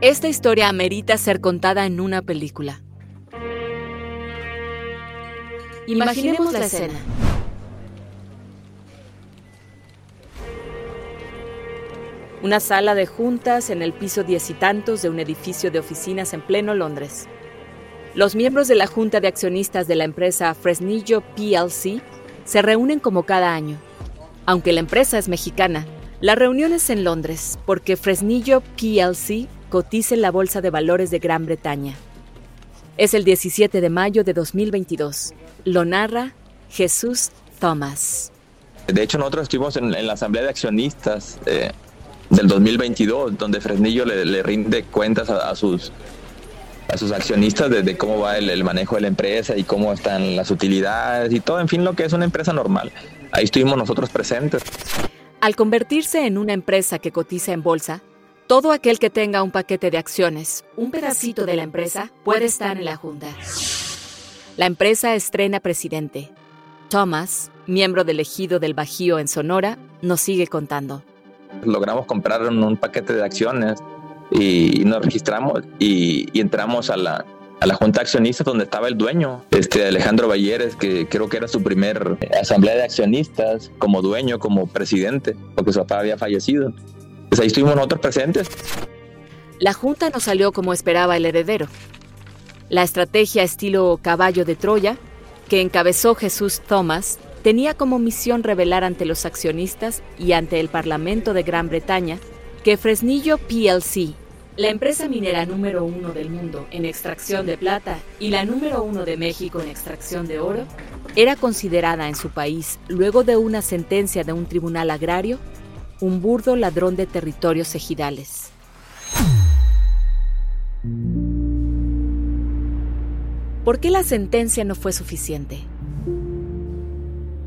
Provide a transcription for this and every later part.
Esta historia amerita ser contada en una película. Imaginemos la escena. Una sala de juntas en el piso diez y tantos de un edificio de oficinas en pleno Londres. Los miembros de la junta de accionistas de la empresa Fresnillo PLC se reúnen como cada año. Aunque la empresa es mexicana, la reunión es en Londres porque Fresnillo PLC cotiza en la Bolsa de Valores de Gran Bretaña. Es el 17 de mayo de 2022. Lo narra Jesús Thomas. De hecho, nosotros estuvimos en, la Asamblea de Accionistas eh, del 2022, donde Fresnillo le, rinde cuentas a, sus a sus accionistas de, cómo va el, manejo de la empresa y cómo están las utilidades y todo, en fin, lo que es una empresa normal. Ahí estuvimos nosotros presentes. Al convertirse en una empresa que cotiza en bolsa, todo aquel que tenga un paquete de acciones, un pedacito de la empresa, puede estar en la junta. La empresa estrena presidente. Thomas, miembro del ejido del Bajío en Sonora, nos sigue contando logramos comprar un, paquete de acciones y, nos registramos y, entramos a la, a la junta de accionistas donde estaba el dueño, este Alejandro Balleres, que creo que era su primer asamblea de accionistas como dueño, como presidente, porque su papá había fallecido. Pues ahí estuvimos nosotros presentes. La junta no salió como esperaba el heredero. La estrategia estilo caballo de Troya, que encabezó Jesús Thomas, tenía como misión revelar ante los accionistas y ante el Parlamento de Gran Bretaña que Fresnillo PLC, la empresa minera número uno del mundo en extracción de plata y la número uno de México en extracción de oro, era considerada en su país, luego de una sentencia de un tribunal agrario, un burdo ladrón de territorios ejidales. ¿Por qué la sentencia no fue suficiente?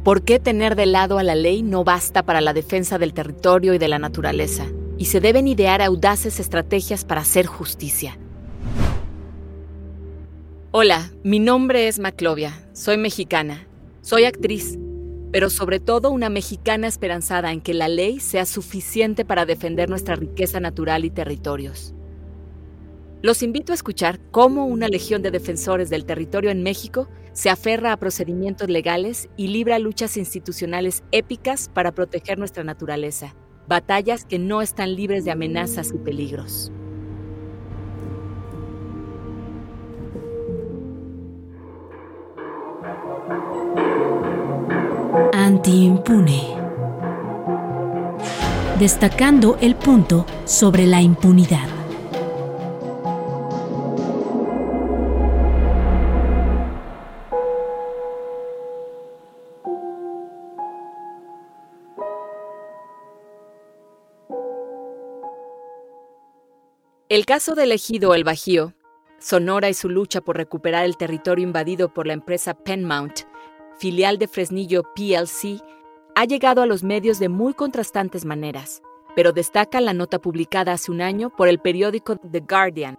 ¿Por qué tener de lado a la ley no basta para la defensa del territorio y de la naturaleza? Y se deben idear audaces estrategias para hacer justicia. Hola, mi nombre es Maclovia, soy mexicana, soy actriz, pero sobre todo una mexicana esperanzada en que la ley sea suficiente para defender nuestra riqueza natural y territorios. Los invito a escuchar cómo una legión de defensores del territorio en México se aferra a procedimientos legales y libra luchas institucionales épicas para proteger nuestra naturaleza, batallas que no están libres de amenazas y peligros. Antiimpune. Destacando el punto sobre la impunidad. El caso del ejido El Bajío, Sonora y su lucha por recuperar el territorio invadido por la empresa Penmount, filial de Fresnillo PLC, ha llegado a los medios de muy contrastantes maneras, pero destaca la nota publicada hace un año por el periódico The Guardian.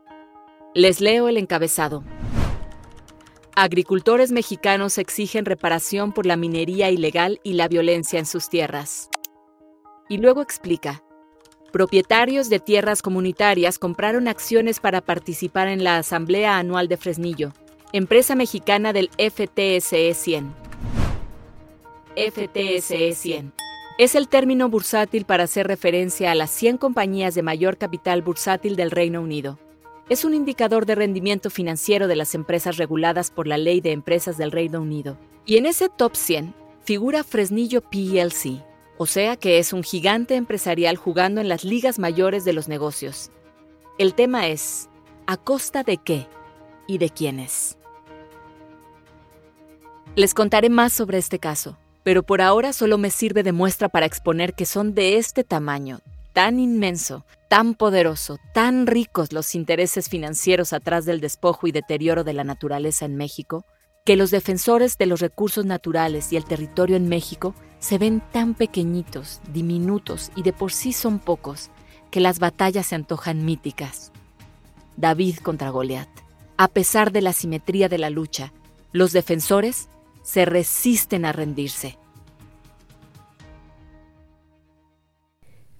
Les leo el encabezado. Agricultores mexicanos exigen reparación por la minería ilegal y la violencia en sus tierras. Y luego explica, Propietarios de tierras comunitarias compraron acciones para participar en la Asamblea Anual de Fresnillo, empresa mexicana del FTSE 100. FTSE 100 es el término bursátil para hacer referencia a las 100 compañías de mayor capital bursátil del Reino Unido. Es un indicador de rendimiento financiero de las empresas reguladas por la Ley de Empresas del Reino Unido. Y en ese top 100 figura Fresnillo PLC, o sea que es un gigante empresarial jugando en las ligas mayores de los negocios. El tema es, ¿a costa de qué y de quiénes? Les contaré más sobre este caso, pero por ahora solo me sirve de muestra para exponer que son de este tamaño, tan inmenso, tan poderoso, tan ricos los intereses financieros atrás del despojo y deterioro de la naturaleza en México, que los defensores de los recursos naturales y el territorio en México se ven tan pequeñitos, diminutos y de por sí son pocos, que las batallas se antojan míticas. David contra Goliat. A pesar de la simetría de la lucha, los defensores se resisten a rendirse.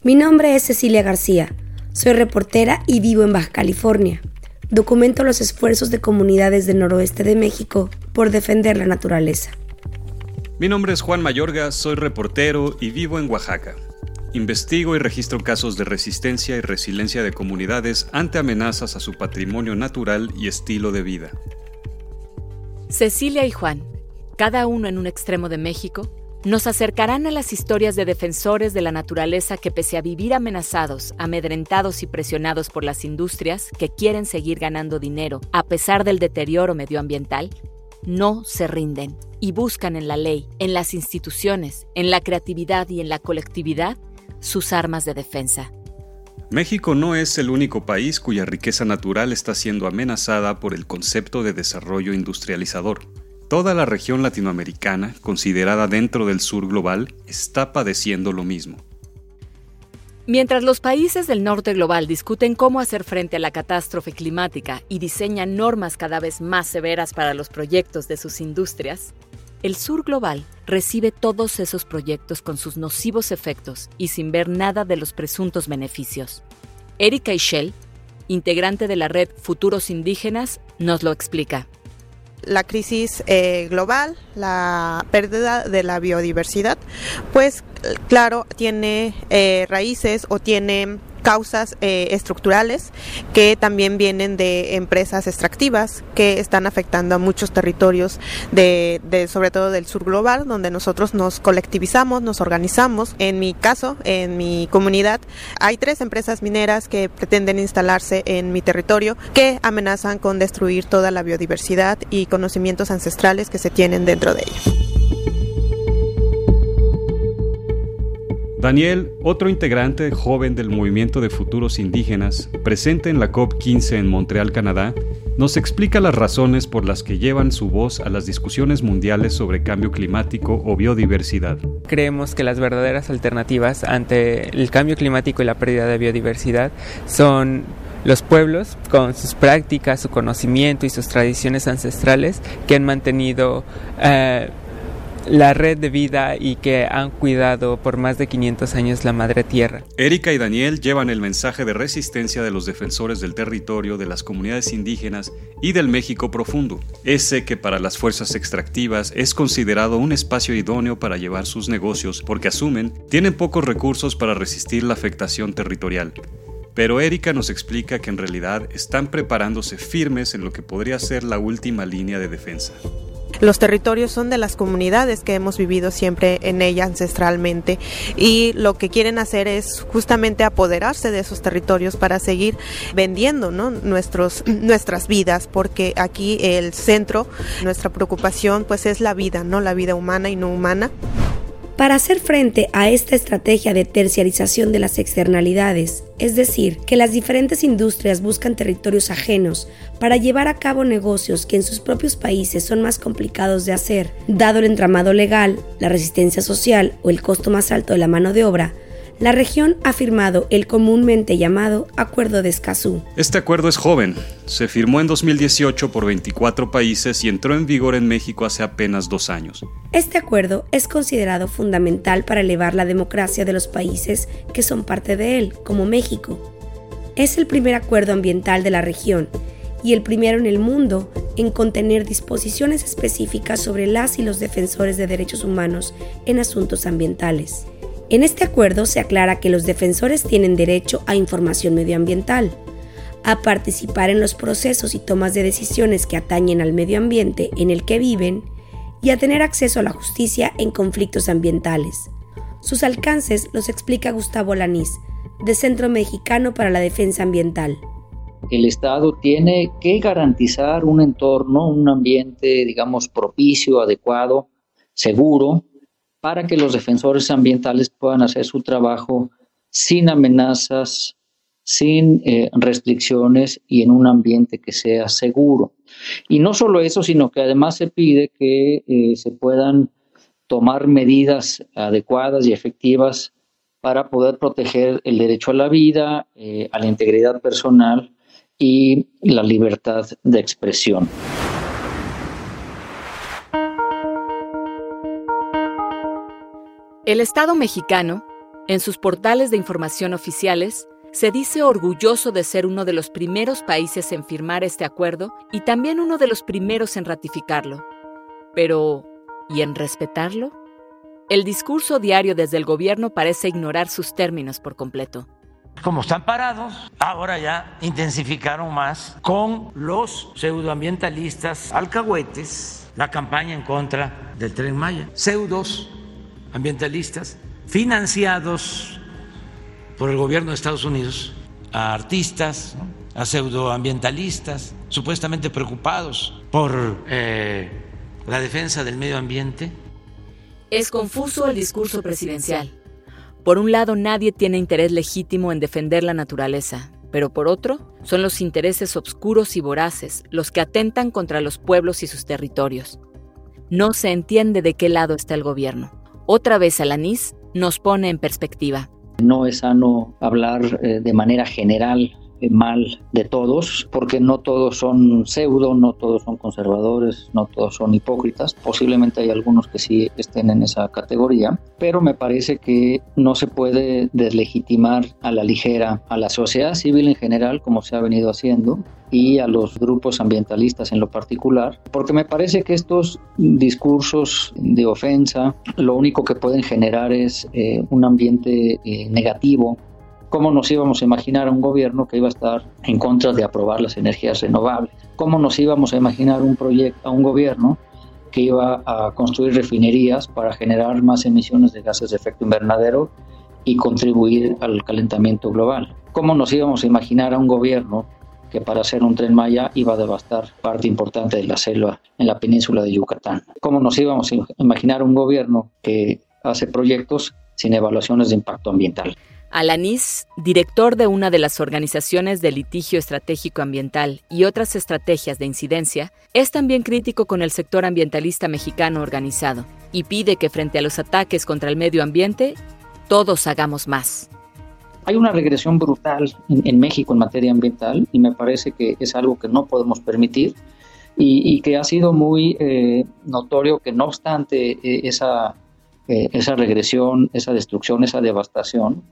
Mi nombre es Cecilia García. Soy reportera y vivo en Baja California. Documento los esfuerzos de comunidades del noroeste de México por defender la naturaleza. Mi nombre es Juan Mayorga, soy reportero y vivo en Oaxaca. Investigo y registro casos de resistencia y resiliencia de comunidades ante amenazas a su patrimonio natural y estilo de vida. Cecilia y Juan, cada uno en un extremo de México, nos acercarán a las historias de defensores de la naturaleza que pese a vivir amenazados, amedrentados y presionados por las industrias que quieren seguir ganando dinero a pesar del deterioro medioambiental, no se rinden y buscan en la ley, en las instituciones, en la creatividad y en la colectividad sus armas de defensa. México no es el único país cuya riqueza natural está siendo amenazada por el concepto de desarrollo industrializador. Toda la región latinoamericana, considerada dentro del sur global, está padeciendo lo mismo. Mientras los países del norte global discuten cómo hacer frente a la catástrofe climática y diseñan normas cada vez más severas para los proyectos de sus industrias, el sur global recibe todos esos proyectos con sus nocivos efectos y sin ver nada de los presuntos beneficios. Erika Ishel, integrante de la red Futuros Indígenas, nos lo explica la crisis eh, global, la pérdida de la biodiversidad, pues claro, tiene eh, raíces o tiene causas eh, estructurales que también vienen de empresas extractivas que están afectando a muchos territorios de, sobre todo del sur global donde nosotros nos colectivizamos nos organizamos. En mi caso en mi comunidad hay tres empresas mineras que pretenden instalarse en mi territorio que amenazan con destruir toda la biodiversidad y conocimientos ancestrales que se tienen dentro de ellos Daniel, otro integrante joven del movimiento de futuros indígenas, presente en la COP15 en Montreal, Canadá, nos explica las razones por las que llevan su voz a las discusiones mundiales sobre cambio climático o biodiversidad. Creemos que las verdaderas alternativas ante el cambio climático y la pérdida de biodiversidad son los pueblos con sus prácticas, su conocimiento y sus tradiciones ancestrales que han mantenido eh, la red de vida y que han cuidado por más de 500 años la madre tierra. Erika y Daniel llevan el mensaje de resistencia de los defensores del territorio, de las comunidades indígenas y del México profundo, ese que para las fuerzas extractivas es considerado un espacio idóneo para llevar sus negocios porque asumen tienen pocos recursos para resistir la afectación territorial. Pero Erika nos explica que en realidad están preparándose firmes en lo que podría ser la última línea de defensa. Los territorios son de las comunidades que hemos vivido siempre en ella ancestralmente y lo que quieren hacer es justamente apoderarse de esos territorios para seguir vendiendo Nuestros, nuestras vidas, porque aquí el centro, nuestra preocupación pues es la vida, ¿no? La vida humana y no humana. Para hacer frente a esta estrategia de terciarización de las externalidades, es decir, que las diferentes industrias buscan territorios ajenos para llevar a cabo negocios que en sus propios países son más complicados de hacer, dado el entramado legal, la resistencia social o el costo más alto de la mano de obra, la región ha firmado el comúnmente llamado Acuerdo de Escazú. Este acuerdo es joven. Se firmó en 2018 por 24 países y entró en vigor en México hace apenas dos años. Este acuerdo es considerado fundamental para elevar la democracia de los países que son parte de él, como México. Es el primer acuerdo ambiental de la región y el primero en el mundo en contener disposiciones específicas sobre las y los defensores de derechos humanos en asuntos ambientales. En este acuerdo se aclara que los defensores tienen derecho a información medioambiental, a participar en los procesos y tomas de decisiones que atañen al medio ambiente en el que viven y a tener acceso a la justicia en conflictos ambientales. Sus alcances los explica Gustavo Lanís, de Centro Mexicano para la Defensa Ambiental. El Estado tiene que garantizar un entorno, un ambiente, digamos, propicio, adecuado, seguro, para que los defensores ambientales puedan hacer su trabajo sin amenazas, sin eh, restricciones y en un ambiente que sea seguro. Y no solo eso, sino que además se pide que eh, se puedan tomar medidas adecuadas y efectivas para poder proteger el derecho a la vida, eh, a la integridad personal y la libertad de expresión. El Estado mexicano En sus portales de información oficiales, se dice orgulloso de ser uno de los primeros países en firmar este acuerdo y también uno de los primeros en ratificarlo. Pero, ¿y en respetarlo? El discurso diario desde el gobierno parece ignorar sus términos por completo. Como están parados, ahora ya intensificaron más con los pseudoambientalistas alcahuetes la campaña en contra del tren Maya. Pseudos ambientalistas financiados por el gobierno de Estados Unidos a artistas, a pseudoambientalistas, supuestamente preocupados por eh, la defensa del medio ambiente. Es confuso el discurso presidencial. Por un lado, nadie tiene interés legítimo en defender la naturaleza, pero por otro, son los intereses obscuros y voraces los que atentan contra los pueblos y sus territorios. No se entiende de qué lado está el gobierno. Otra vez Alanis nos pone en perspectiva. No es sano hablar eh, de manera general mal de todos, porque no todos son pseudo, no todos son conservadores, no todos son hipócritas. Posiblemente hay algunos que sí estén en esa categoría, pero me parece que no se puede deslegitimar a la ligera a la sociedad civil en general, como se ha venido haciendo, y a los grupos ambientalistas en lo particular, porque me parece que estos discursos de ofensa lo único que pueden generar es eh, un ambiente eh, negativo ¿Cómo nos íbamos a imaginar a un gobierno que iba a estar en contra de aprobar las energías renovables? ¿Cómo nos íbamos a imaginar un proyecto, a un gobierno que iba a construir refinerías para generar más emisiones de gases de efecto invernadero y contribuir al calentamiento global? ¿Cómo nos íbamos a imaginar a un gobierno que para hacer un tren Maya iba a devastar parte importante de la selva en la península de Yucatán? ¿Cómo nos íbamos a imaginar un gobierno que hace proyectos sin evaluaciones de impacto ambiental? Alanis, director de una de las organizaciones de litigio estratégico ambiental y otras estrategias de incidencia, es también crítico con el sector ambientalista mexicano organizado y pide que frente a los ataques contra el medio ambiente, todos hagamos más. Hay una regresión brutal en, México en materia ambiental y me parece que es algo que no podemos permitir y, que ha sido muy eh, notorio que no obstante eh, esa, eh, esa regresión, esa destrucción, esa devastación,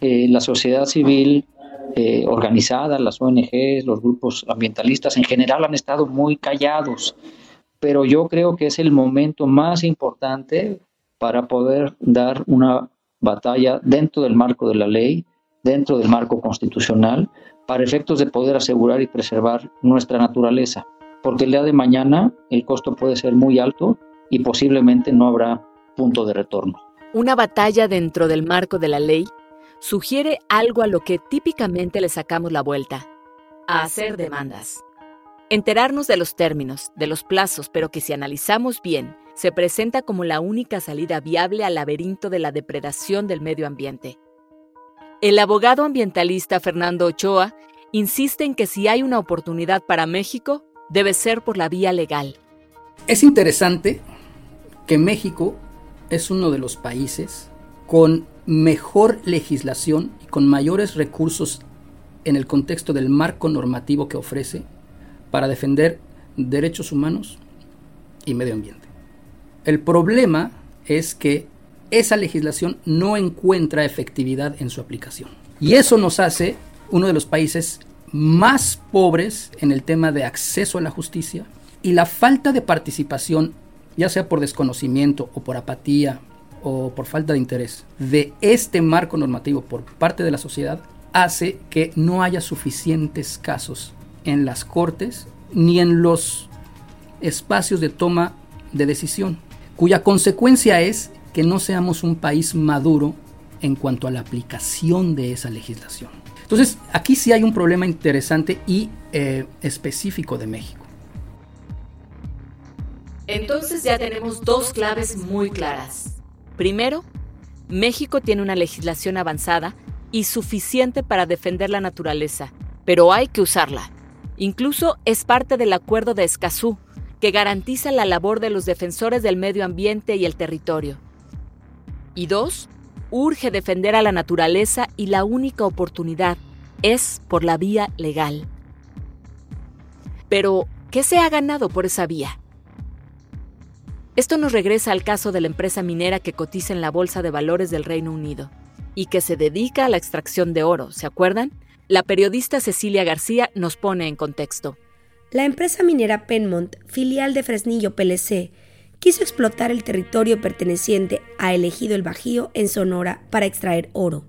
eh, la sociedad civil eh, organizada, las ONGs, los grupos ambientalistas en general han estado muy callados, pero yo creo que es el momento más importante para poder dar una batalla dentro del marco de la ley, dentro del marco constitucional, para efectos de poder asegurar y preservar nuestra naturaleza, porque el día de mañana el costo puede ser muy alto y posiblemente no habrá punto de retorno. Una batalla dentro del marco de la ley sugiere algo a lo que típicamente le sacamos la vuelta, a hacer demandas. Enterarnos de los términos, de los plazos, pero que si analizamos bien, se presenta como la única salida viable al laberinto de la depredación del medio ambiente. El abogado ambientalista Fernando Ochoa insiste en que si hay una oportunidad para México, debe ser por la vía legal. Es interesante que México es uno de los países con mejor legislación y con mayores recursos en el contexto del marco normativo que ofrece para defender derechos humanos y medio ambiente. El problema es que esa legislación no encuentra efectividad en su aplicación. Y eso nos hace uno de los países más pobres en el tema de acceso a la justicia y la falta de participación, ya sea por desconocimiento o por apatía o por falta de interés de este marco normativo por parte de la sociedad hace que no haya suficientes casos en las cortes ni en los espacios de toma de decisión, cuya consecuencia es que no seamos un país maduro en cuanto a la aplicación de esa legislación. Entonces, aquí sí hay un problema interesante y eh, específico de México. Entonces ya tenemos dos claves muy claras. Primero, México tiene una legislación avanzada y suficiente para defender la naturaleza, pero hay que usarla. Incluso es parte del Acuerdo de Escazú, que garantiza la labor de los defensores del medio ambiente y el territorio. Y dos, urge defender a la naturaleza y la única oportunidad es por la vía legal. Pero, ¿qué se ha ganado por esa vía? Esto nos regresa al caso de la empresa minera que cotiza en la Bolsa de Valores del Reino Unido. y que se dedica a la extracción de oro, ¿se acuerdan? La periodista Cecilia García nos pone en contexto. La empresa minera Penmont, filial de Fresnillo PLC, quiso explotar el territorio perteneciente a Elegido el Bajío en Sonora para extraer oro.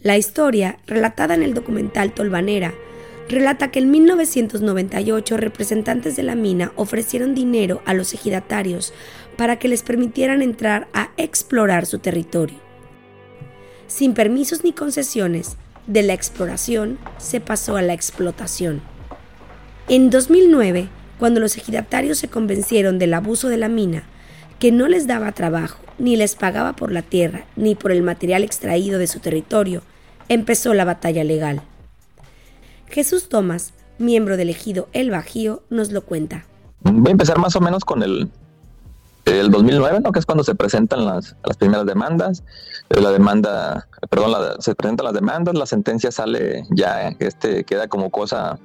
La historia, relatada en el documental Tolvanera, relata que en 1998 representantes de la mina ofrecieron dinero a los ejidatarios para que les permitieran entrar a explorar su territorio. Sin permisos ni concesiones, de la exploración se pasó a la explotación. En 2009, cuando los ejidatarios se convencieron del abuso de la mina, que no les daba trabajo, ni les pagaba por la tierra, ni por el material extraído de su territorio, empezó la batalla legal. Jesús Tomás, miembro del ejido El Bajío, nos lo cuenta. Voy a empezar más o menos con el, el 2009, ¿no? que es cuando se presentan las, las primeras demandas. Eh, la demanda, perdón, se presentan las demandas, la sentencia sale ya, este queda como cosa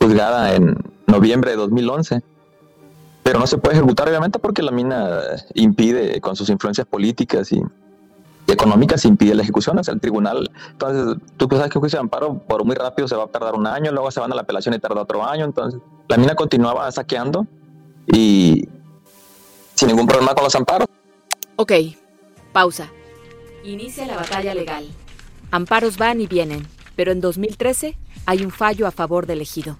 juzgada en noviembre de 2011 pero no se puede ejecutar obviamente porque la mina impide con sus influencias políticas y, económicas impide la ejecución, sea, el tribunal, entonces tú sabes que un juicio de amparo por muy rápido se va a tardar un año, luego se van a la apelación y tarda otro año, entonces la mina continuaba saqueando y sin ningún problema con los amparos. Ok, pausa. Inicia la batalla legal. Amparos van y vienen, pero en 2013 hay un fallo a favor del ejido.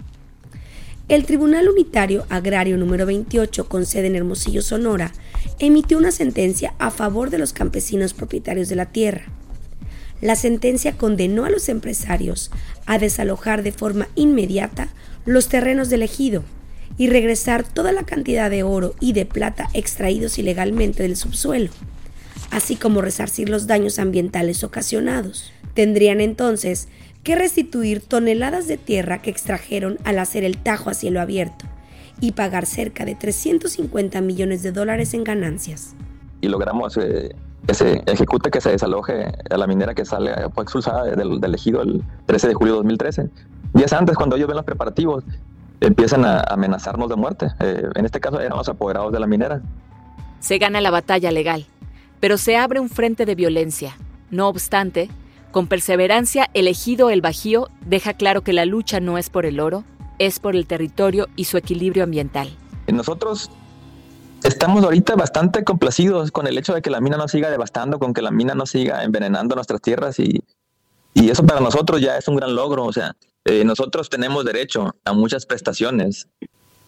El Tribunal Unitario Agrario número 28, con sede en Hermosillo, Sonora, emitió una sentencia a favor de los campesinos propietarios de la tierra. La sentencia condenó a los empresarios a desalojar de forma inmediata los terrenos del ejido y regresar toda la cantidad de oro y de plata extraídos ilegalmente del subsuelo, así como resarcir los daños ambientales ocasionados. Tendrían entonces que restituir toneladas de tierra que extrajeron al hacer el tajo a cielo abierto y pagar cerca de 350 millones de dólares en ganancias. Y logramos eh, que se ejecute, que se desaloje a la minera que sale, fue expulsada del, del ejido el 13 de julio de 2013. Días antes, cuando ellos ven los preparativos, empiezan a amenazarnos de muerte. Eh, en este caso eran los apoderados de la minera. Se gana la batalla legal, pero se abre un frente de violencia. No obstante, con perseverancia, elegido el Bajío deja claro que la lucha no es por el oro, es por el territorio y su equilibrio ambiental. Nosotros estamos ahorita bastante complacidos con el hecho de que la mina no siga devastando, con que la mina no siga envenenando nuestras tierras y, y eso para nosotros ya es un gran logro. O sea, eh, nosotros tenemos derecho a muchas prestaciones.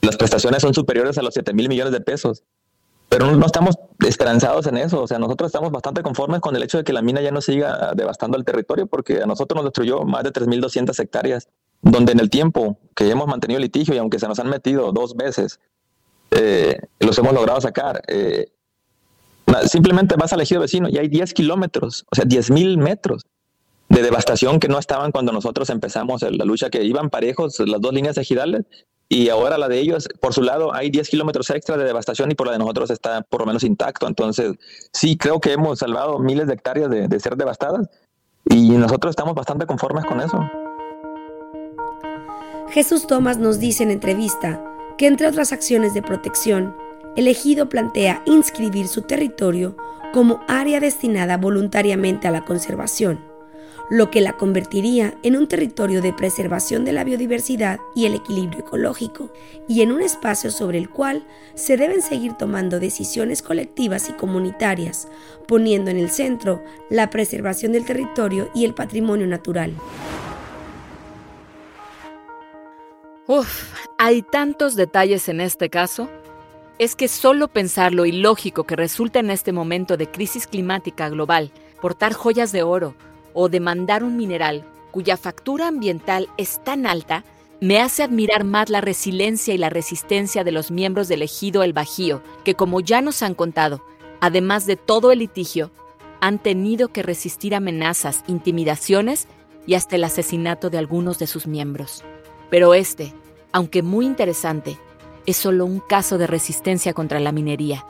Las prestaciones son superiores a los 7 mil millones de pesos. Pero no estamos esperanzados en eso. O sea, nosotros estamos bastante conformes con el hecho de que la mina ya no siga devastando el territorio, porque a nosotros nos destruyó más de 3.200 hectáreas, donde en el tiempo que hemos mantenido el litigio y aunque se nos han metido dos veces, eh, los hemos logrado sacar. Eh, simplemente vas al ejido vecino y hay 10 kilómetros, o sea, 10.000 metros de devastación que no estaban cuando nosotros empezamos la lucha, que iban parejos las dos líneas ejidales y ahora la de ellos, por su lado, hay 10 kilómetros extra de devastación y por la de nosotros está por lo menos intacto. Entonces, sí, creo que hemos salvado miles de hectáreas de, de ser devastadas y nosotros estamos bastante conformes con eso. Jesús Tomás nos dice en entrevista que entre otras acciones de protección, el ejido plantea inscribir su territorio como área destinada voluntariamente a la conservación lo que la convertiría en un territorio de preservación de la biodiversidad y el equilibrio ecológico, y en un espacio sobre el cual se deben seguir tomando decisiones colectivas y comunitarias, poniendo en el centro la preservación del territorio y el patrimonio natural. Uf, hay tantos detalles en este caso. Es que solo pensar lo ilógico que resulta en este momento de crisis climática global, portar joyas de oro, o demandar un mineral cuya factura ambiental es tan alta, me hace admirar más la resiliencia y la resistencia de los miembros del ejido El Bajío, que como ya nos han contado, además de todo el litigio, han tenido que resistir amenazas, intimidaciones y hasta el asesinato de algunos de sus miembros. Pero este, aunque muy interesante, es solo un caso de resistencia contra la minería.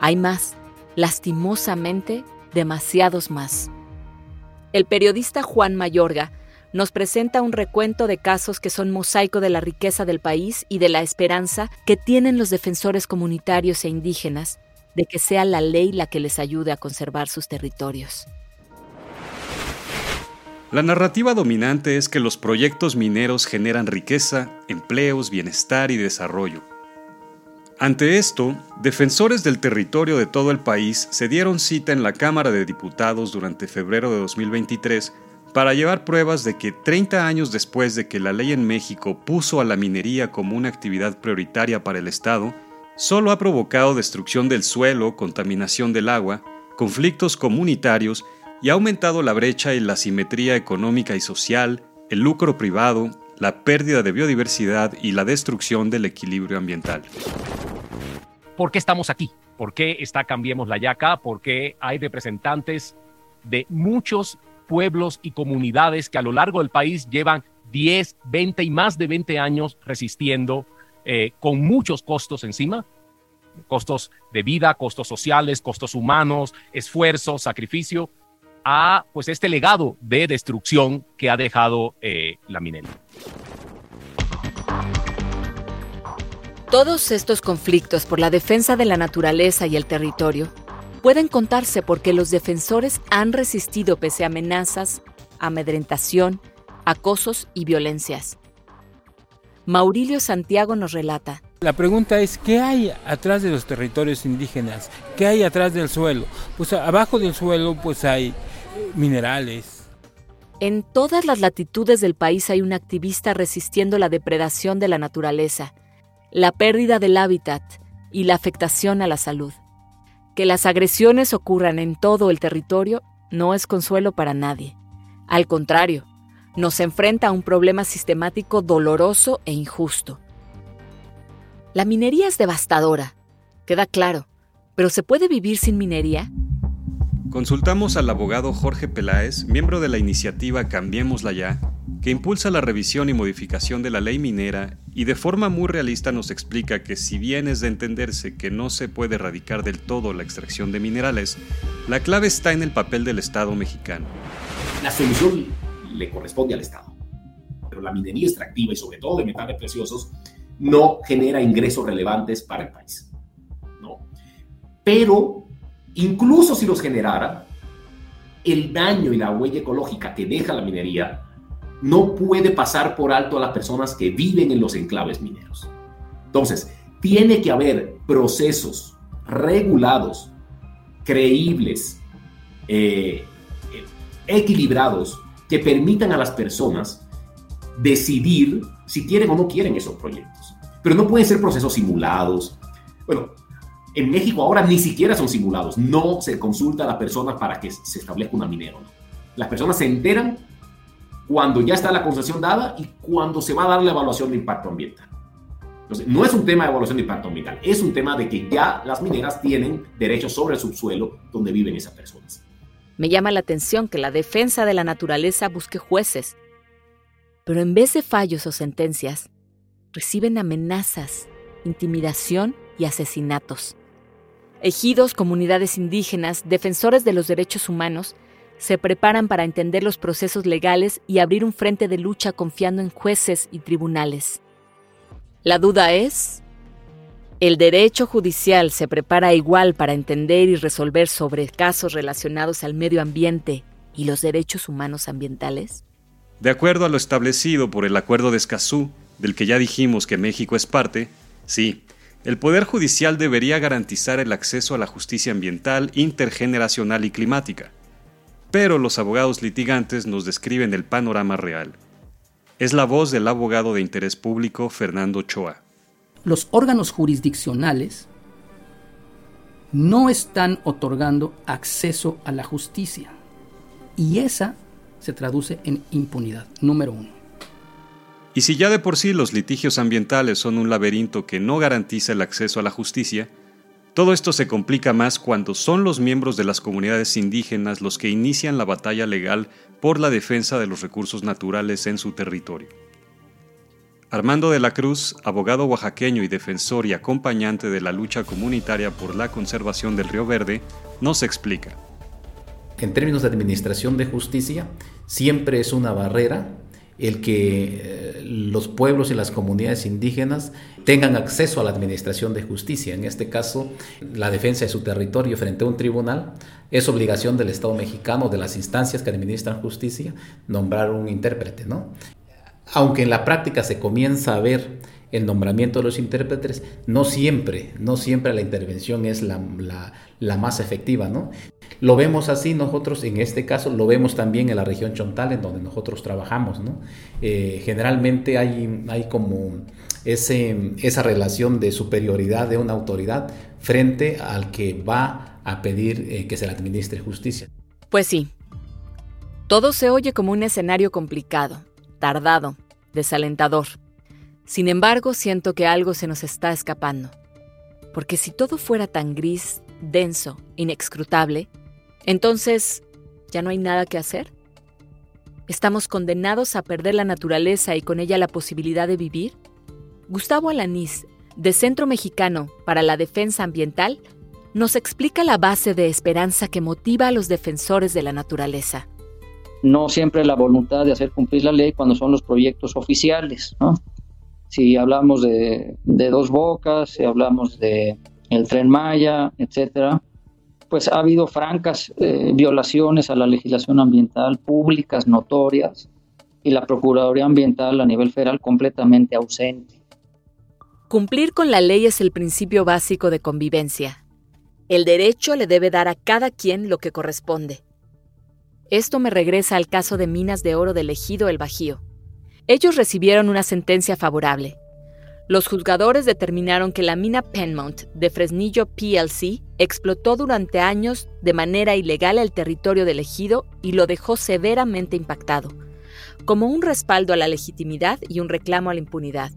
Hay más, lastimosamente, demasiados más. El periodista Juan Mayorga nos presenta un recuento de casos que son mosaico de la riqueza del país y de la esperanza que tienen los defensores comunitarios e indígenas de que sea la ley la que les ayude a conservar sus territorios. La narrativa dominante es que los proyectos mineros generan riqueza, empleos, bienestar y desarrollo. Ante esto, defensores del territorio de todo el país se dieron cita en la Cámara de Diputados durante febrero de 2023 para llevar pruebas de que 30 años después de que la ley en México puso a la minería como una actividad prioritaria para el Estado, solo ha provocado destrucción del suelo, contaminación del agua, conflictos comunitarios y ha aumentado la brecha en la simetría económica y social, el lucro privado, la pérdida de biodiversidad y la destrucción del equilibrio ambiental. ¿Por qué estamos aquí? ¿Por qué está Cambiemos la Yaca? ¿Por qué hay representantes de muchos pueblos y comunidades que a lo largo del país llevan 10, 20 y más de 20 años resistiendo eh, con muchos costos encima, costos de vida, costos sociales, costos humanos, esfuerzo, sacrificio, a pues este legado de destrucción que ha dejado eh, la minería. Todos estos conflictos por la defensa de la naturaleza y el territorio pueden contarse porque los defensores han resistido pese a amenazas, amedrentación, acosos y violencias. Maurilio Santiago nos relata. La pregunta es, ¿qué hay atrás de los territorios indígenas? ¿Qué hay atrás del suelo? Pues abajo del suelo pues hay minerales. En todas las latitudes del país hay un activista resistiendo la depredación de la naturaleza, la pérdida del hábitat y la afectación a la salud. Que las agresiones ocurran en todo el territorio no es consuelo para nadie. Al contrario, nos enfrenta a un problema sistemático doloroso e injusto. La minería es devastadora, queda claro, pero ¿se puede vivir sin minería? Consultamos al abogado Jorge Peláez, miembro de la iniciativa Cambiémosla Ya, que impulsa la revisión y modificación de la ley minera y de forma muy realista nos explica que si bien es de entenderse que no se puede erradicar del todo la extracción de minerales, la clave está en el papel del Estado mexicano. La solución le corresponde al Estado, pero la minería extractiva y sobre todo de metales preciosos no genera ingresos relevantes para el país. ¿no? Pero Incluso si los generara, el daño y la huella ecológica que deja la minería no puede pasar por alto a las personas que viven en los enclaves mineros. Entonces, tiene que haber procesos regulados, creíbles, eh, equilibrados, que permitan a las personas decidir si quieren o no quieren esos proyectos. Pero no pueden ser procesos simulados. Bueno, en México ahora ni siquiera son simulados, no se consulta a las personas para que se establezca una minera. Las personas se enteran cuando ya está la concesión dada y cuando se va a dar la evaluación de impacto ambiental. Entonces, no es un tema de evaluación de impacto ambiental, es un tema de que ya las mineras tienen derechos sobre el subsuelo donde viven esas personas. Me llama la atención que la defensa de la naturaleza busque jueces, pero en vez de fallos o sentencias, reciben amenazas, intimidación y asesinatos. Ejidos, comunidades indígenas, defensores de los derechos humanos, se preparan para entender los procesos legales y abrir un frente de lucha confiando en jueces y tribunales. La duda es, ¿el derecho judicial se prepara igual para entender y resolver sobre casos relacionados al medio ambiente y los derechos humanos ambientales? De acuerdo a lo establecido por el Acuerdo de Escazú, del que ya dijimos que México es parte, sí, el Poder Judicial debería garantizar el acceso a la justicia ambiental, intergeneracional y climática. Pero los abogados litigantes nos describen el panorama real. Es la voz del abogado de interés público Fernando Choa. Los órganos jurisdiccionales no están otorgando acceso a la justicia. Y esa se traduce en impunidad, número uno. Y si ya de por sí los litigios ambientales son un laberinto que no garantiza el acceso a la justicia, todo esto se complica más cuando son los miembros de las comunidades indígenas los que inician la batalla legal por la defensa de los recursos naturales en su territorio. Armando de la Cruz, abogado oaxaqueño y defensor y acompañante de la lucha comunitaria por la conservación del Río Verde, nos explica. En términos de administración de justicia, siempre es una barrera el que eh, los pueblos y las comunidades indígenas tengan acceso a la administración de justicia. En este caso, la defensa de su territorio frente a un tribunal es obligación del Estado mexicano, de las instancias que administran justicia, nombrar un intérprete, ¿no? Aunque en la práctica se comienza a ver el nombramiento de los intérpretes, no siempre, no siempre la intervención es la, la más efectiva, ¿no? Lo vemos así nosotros, en este caso, lo vemos también en la región Chontal, en donde nosotros trabajamos, ¿no? Eh, generalmente hay, hay como ese, esa relación de superioridad de una autoridad frente al que va a pedir eh, que se le administre justicia. Pues sí, todo se oye como un escenario complicado, tardado, desalentador. Sin embargo, siento que algo se nos está escapando. Porque si todo fuera tan gris, denso, inexcrutable, entonces, ¿ya no hay nada que hacer? ¿Estamos condenados a perder la naturaleza y con ella la posibilidad de vivir? Gustavo Alanís, de Centro Mexicano para la Defensa Ambiental, nos explica la base de esperanza que motiva a los defensores de la naturaleza. No siempre la voluntad de hacer cumplir la ley cuando son los proyectos oficiales, Si hablamos de, dos bocas, si hablamos de el tren Maya, etcétera, pues ha habido francas eh, violaciones a la legislación ambiental públicas, notorias, y la Procuraduría Ambiental a nivel federal completamente ausente. Cumplir con la ley es el principio básico de convivencia. El derecho le debe dar a cada quien lo que corresponde. Esto me regresa al caso de Minas de Oro del Ejido El Bajío. Ellos recibieron una sentencia favorable, los juzgadores determinaron que la mina Penmount de Fresnillo PLC explotó durante años de manera ilegal el territorio del ejido y lo dejó severamente impactado, como un respaldo a la legitimidad y un reclamo a la impunidad.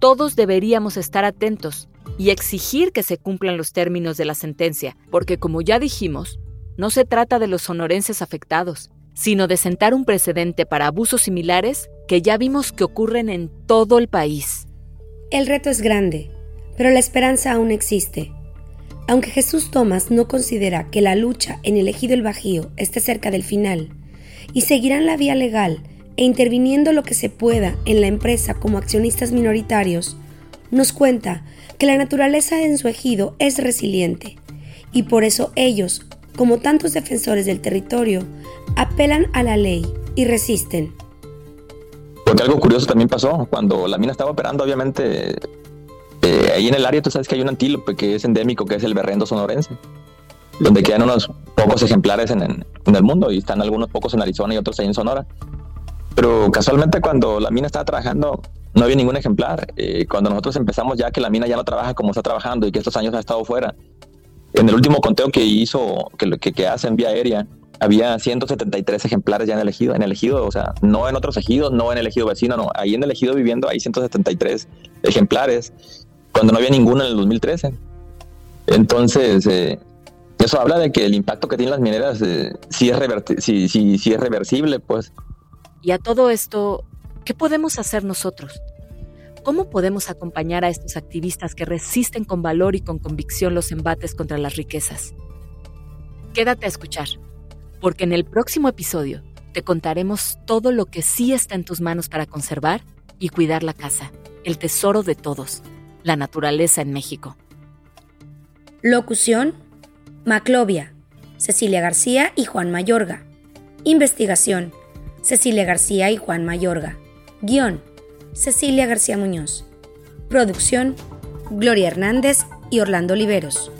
Todos deberíamos estar atentos y exigir que se cumplan los términos de la sentencia, porque como ya dijimos, no se trata de los sonorenses afectados, sino de sentar un precedente para abusos similares que ya vimos que ocurren en todo el país. El reto es grande, pero la esperanza aún existe. Aunque Jesús Tomás no considera que la lucha en el ejido el Bajío esté cerca del final, y seguirán la vía legal e interviniendo lo que se pueda en la empresa como accionistas minoritarios, nos cuenta que la naturaleza en su ejido es resiliente, y por eso ellos, como tantos defensores del territorio, apelan a la ley y resisten. Porque algo curioso también pasó cuando la mina estaba operando, obviamente, eh, ahí en el área tú sabes que hay un antílope que es endémico, que es el berrendo sonorense, donde quedan unos pocos ejemplares en, el mundo y están algunos pocos en Arizona y otros ahí en Sonora. Pero casualmente cuando la mina estaba trabajando no había ningún ejemplar. Eh, cuando nosotros empezamos ya que la mina ya no trabaja como está trabajando y que estos años ha estado fuera, en el último conteo que hizo, que, que, que hace en vía aérea, había 173 ejemplares ya en el ejido, en el ejido, o sea, no en otros ejidos, no en el ejido vecino, no, ahí en el ejido viviendo hay 173 ejemplares, cuando no había ninguno en el 2013. Entonces, eh, eso habla de que el impacto que tienen las mineras eh, sí, es sí, sí, sí es reversible, pues. Y a todo esto, ¿qué podemos hacer nosotros? ¿Cómo podemos acompañar a estos activistas que resisten con valor y con convicción los embates contra las riquezas? Quédate a escuchar porque en el próximo episodio te contaremos todo lo que sí está en tus manos para conservar y cuidar la casa, el tesoro de todos, la naturaleza en México. Locución: Maclovia, Cecilia García y Juan Mayorga. Investigación: Cecilia García y Juan Mayorga. Guión: Cecilia García Muñoz. Producción: Gloria Hernández y Orlando Oliveros.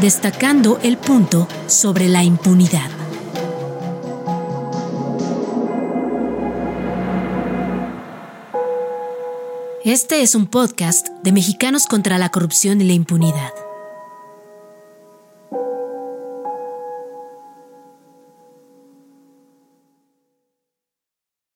Destacando el punto sobre la impunidad. Este es un podcast de Mexicanos contra la Corrupción y la Impunidad.